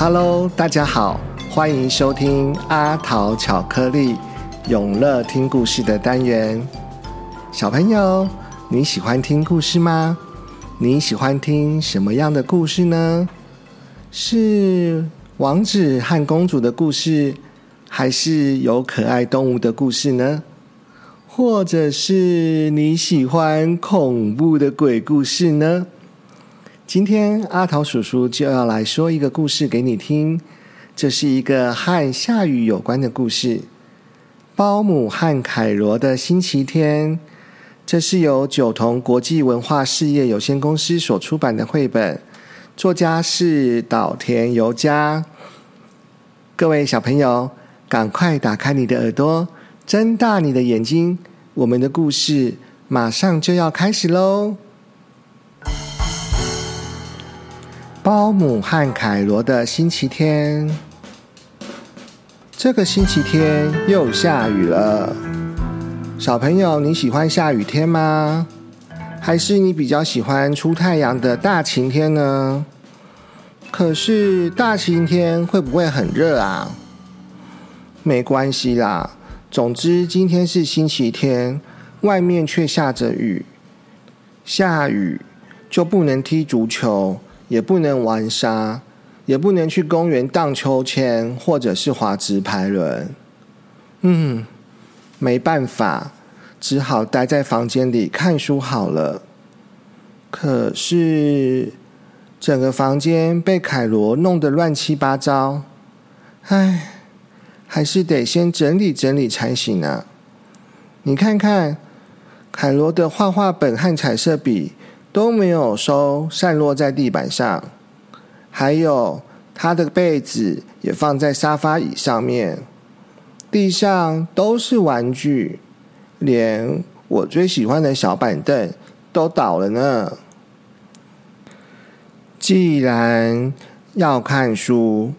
Hello，大家好，欢迎收听阿桃巧克力永乐听故事的单元。小朋友，你喜欢听故事吗？你喜欢听什么样的故事呢？是王子和公主的故事，还是有可爱动物的故事呢？或者是你喜欢恐怖的鬼故事呢？今天阿桃叔叔就要来说一个故事给你听，这是一个和下雨有关的故事。包姆和凯罗的星期天，这是由九童国际文化事业有限公司所出版的绘本，作家是岛田由佳。各位小朋友，赶快打开你的耳朵，睁大你的眼睛，我们的故事马上就要开始喽！包姆和凯罗的星期天，这个星期天又下雨了。小朋友，你喜欢下雨天吗？还是你比较喜欢出太阳的大晴天呢？可是大晴天会不会很热啊？没关系啦，总之今天是星期天，外面却下着雨。下雨就不能踢足球。也不能玩沙，也不能去公园荡秋千，或者是滑直排轮。嗯，没办法，只好待在房间里看书好了。可是，整个房间被凯罗弄得乱七八糟，唉，还是得先整理整理才行啊。你看看，凯罗的画画本和彩色笔。都没有收，散落在地板上。还有他的被子也放在沙发椅上面，地上都是玩具，连我最喜欢的小板凳都倒了呢。既然要看书，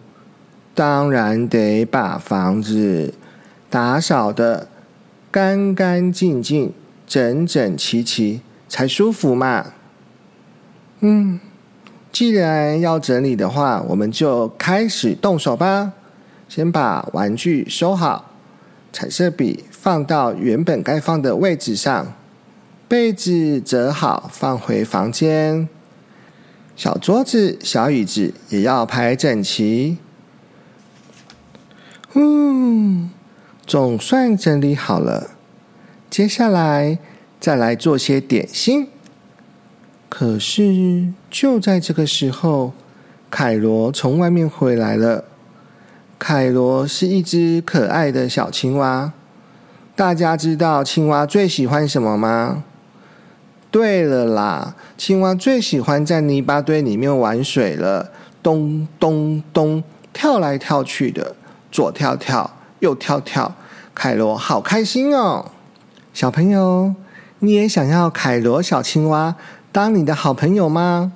当然得把房子打扫的干干净净、整整齐齐，才舒服嘛。嗯，既然要整理的话，我们就开始动手吧。先把玩具收好，彩色笔放到原本该放的位置上，被子折好放回房间，小桌子、小椅子也要排整齐。嗯，总算整理好了。接下来再来做些点心。可是，就在这个时候，凯罗从外面回来了。凯罗是一只可爱的小青蛙。大家知道青蛙最喜欢什么吗？对了啦，青蛙最喜欢在泥巴堆里面玩水了，咚咚咚，跳来跳去的，左跳跳，右跳跳。凯罗好开心哦！小朋友，你也想要凯罗小青蛙？当你的好朋友吗？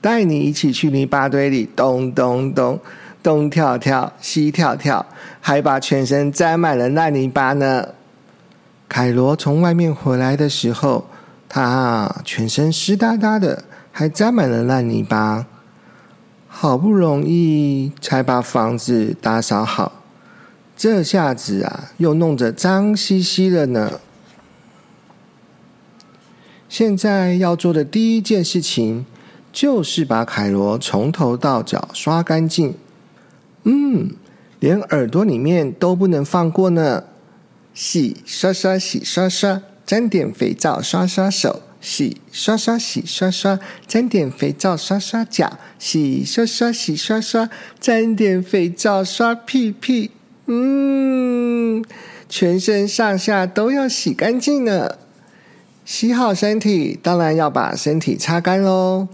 带你一起去泥巴堆里咚咚咚，东跳跳西跳跳，还把全身沾满了烂泥巴呢。凯罗从外面回来的时候，他全身湿哒哒的，还沾满了烂泥巴。好不容易才把房子打扫好，这下子啊，又弄得脏兮兮了呢。现在要做的第一件事情，就是把凯罗从头到脚刷干净。嗯，连耳朵里面都不能放过呢。洗刷刷，洗刷刷，沾点肥皂刷刷手；洗刷刷，洗刷刷，沾点肥皂刷刷脚；洗刷刷，洗刷刷，沾点肥皂刷屁屁。嗯，全身上下都要洗干净呢。洗好身体，当然要把身体擦干喽。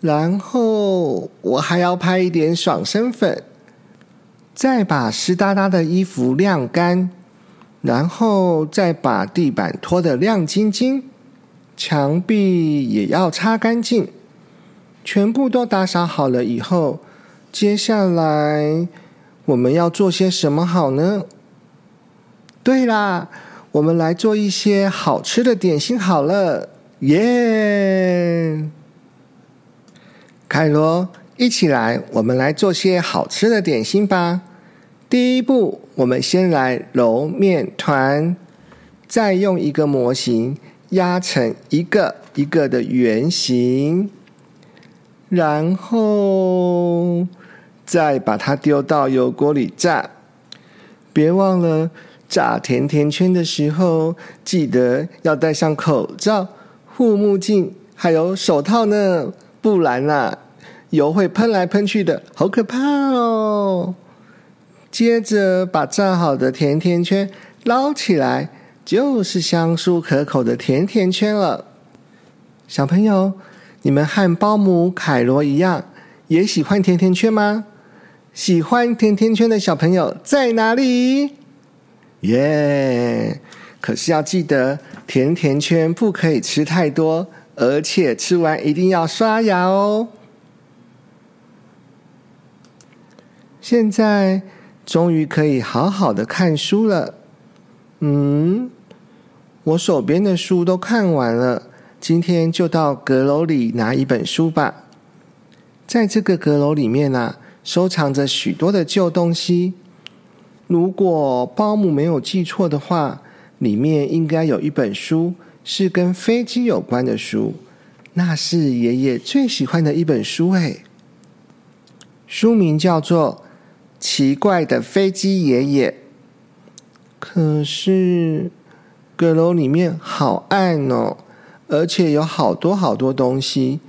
然后我还要拍一点爽身粉，再把湿哒哒的衣服晾干，然后再把地板拖得亮晶晶，墙壁也要擦干净。全部都打扫好了以后，接下来我们要做些什么好呢？对啦。我们来做一些好吃的点心好了，耶！凯罗，一起来，我们来做些好吃的点心吧。第一步，我们先来揉面团，再用一个模型压成一个一个的圆形，然后再把它丢到油锅里炸。别忘了炸甜甜圈的时候，记得要戴上口罩、护目镜，还有手套呢，不然啊。油会喷来喷去的，好可怕哦！接着把炸好的甜甜圈捞起来，就是香酥可口的甜甜圈了。小朋友，你们和包姆凯罗一样，也喜欢甜甜圈吗？喜欢甜甜圈的小朋友在哪里？耶！可是要记得，甜甜圈不可以吃太多，而且吃完一定要刷牙哦。现在终于可以好好的看书了。嗯，我手边的书都看完了，今天就到阁楼里拿一本书吧。在这个阁楼里面啊，收藏着许多的旧东西。如果包姆没有记错的话，里面应该有一本书是跟飞机有关的书，那是爷爷最喜欢的一本书诶。书名叫做。奇怪的飞机爷爷，可是阁楼里面好暗哦，而且有好多好多东西，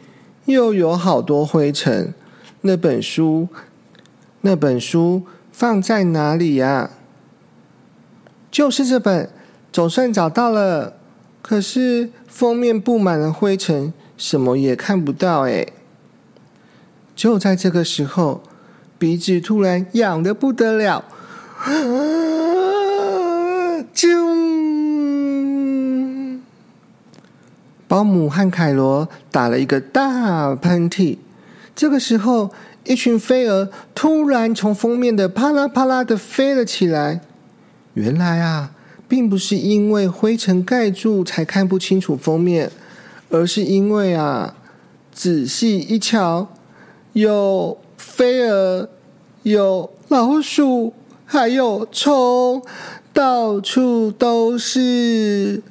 又有好多灰尘。那本书，那本书放在哪里呀？就是这本，总算找到了。可是封面布满了灰尘，什么也看不到哎。就在这个时候。鼻子突然痒的不得了，啊啾！保姆和凯罗打了一个大喷嚏。这个时候，一群飞蛾突然从封面的啪啦啪啦的飞了起来。原来啊，并不是因为灰尘盖住才看不清楚封面，而是因为啊，仔细一瞧，有。飞蛾，有老鼠，还有虫，到处都是。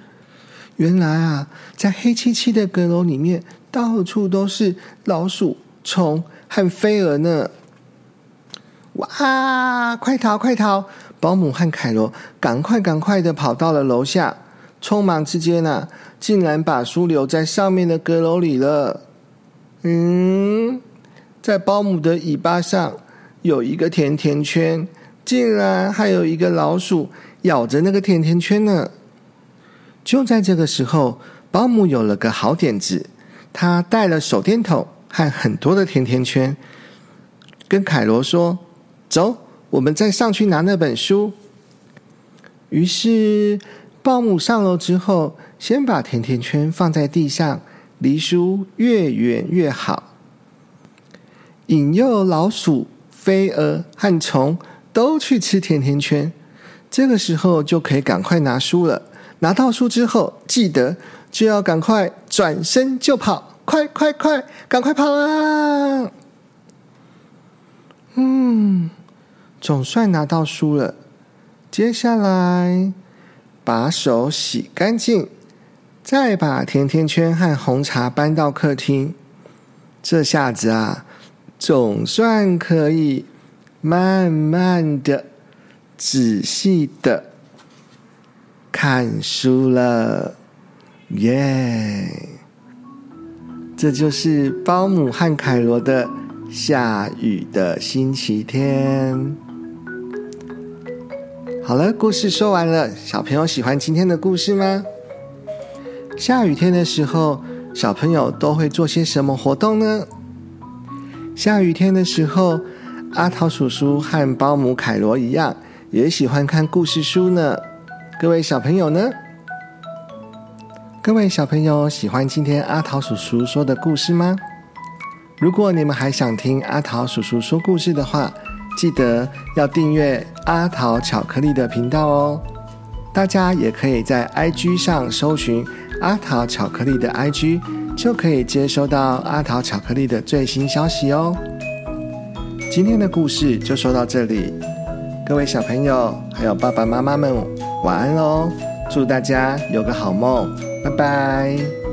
原来啊，在黑漆漆的阁楼里面，到处都是老鼠、虫和飞蛾呢！哇，快逃，快逃！保姆和凯罗赶快、赶快的跑到了楼下，匆忙之间呢，竟然把书留在上面的阁楼里了。嗯。在保姆的尾巴上有一个甜甜圈，竟然还有一个老鼠咬着那个甜甜圈呢。就在这个时候，保姆有了个好点子，他带了手电筒和很多的甜甜圈，跟凯罗说：“走，我们再上去拿那本书。”于是，保姆上楼之后，先把甜甜圈放在地上，离书越远越好。引诱老鼠、飞蛾和虫都去吃甜甜圈，这个时候就可以赶快拿书了。拿到书之后，记得就要赶快转身就跑，快快快，赶快跑啊！嗯，总算拿到书了。接下来把手洗干净，再把甜甜圈和红茶搬到客厅。这下子啊！总算可以慢慢的、仔细的看书了，耶！这就是包姆和凯罗的下雨的星期天。好了，故事说完了，小朋友喜欢今天的故事吗？下雨天的时候，小朋友都会做些什么活动呢？下雨天的时候，阿桃叔叔和保姆凯罗一样，也喜欢看故事书呢。各位小朋友呢？各位小朋友喜欢今天阿桃叔叔说的故事吗？如果你们还想听阿桃叔叔说故事的话，记得要订阅阿桃巧克力的频道哦。大家也可以在 IG 上搜寻阿桃巧克力的 IG。就可以接收到阿桃巧克力的最新消息哦。今天的故事就说到这里，各位小朋友还有爸爸妈妈们晚安喽！祝大家有个好梦，拜拜。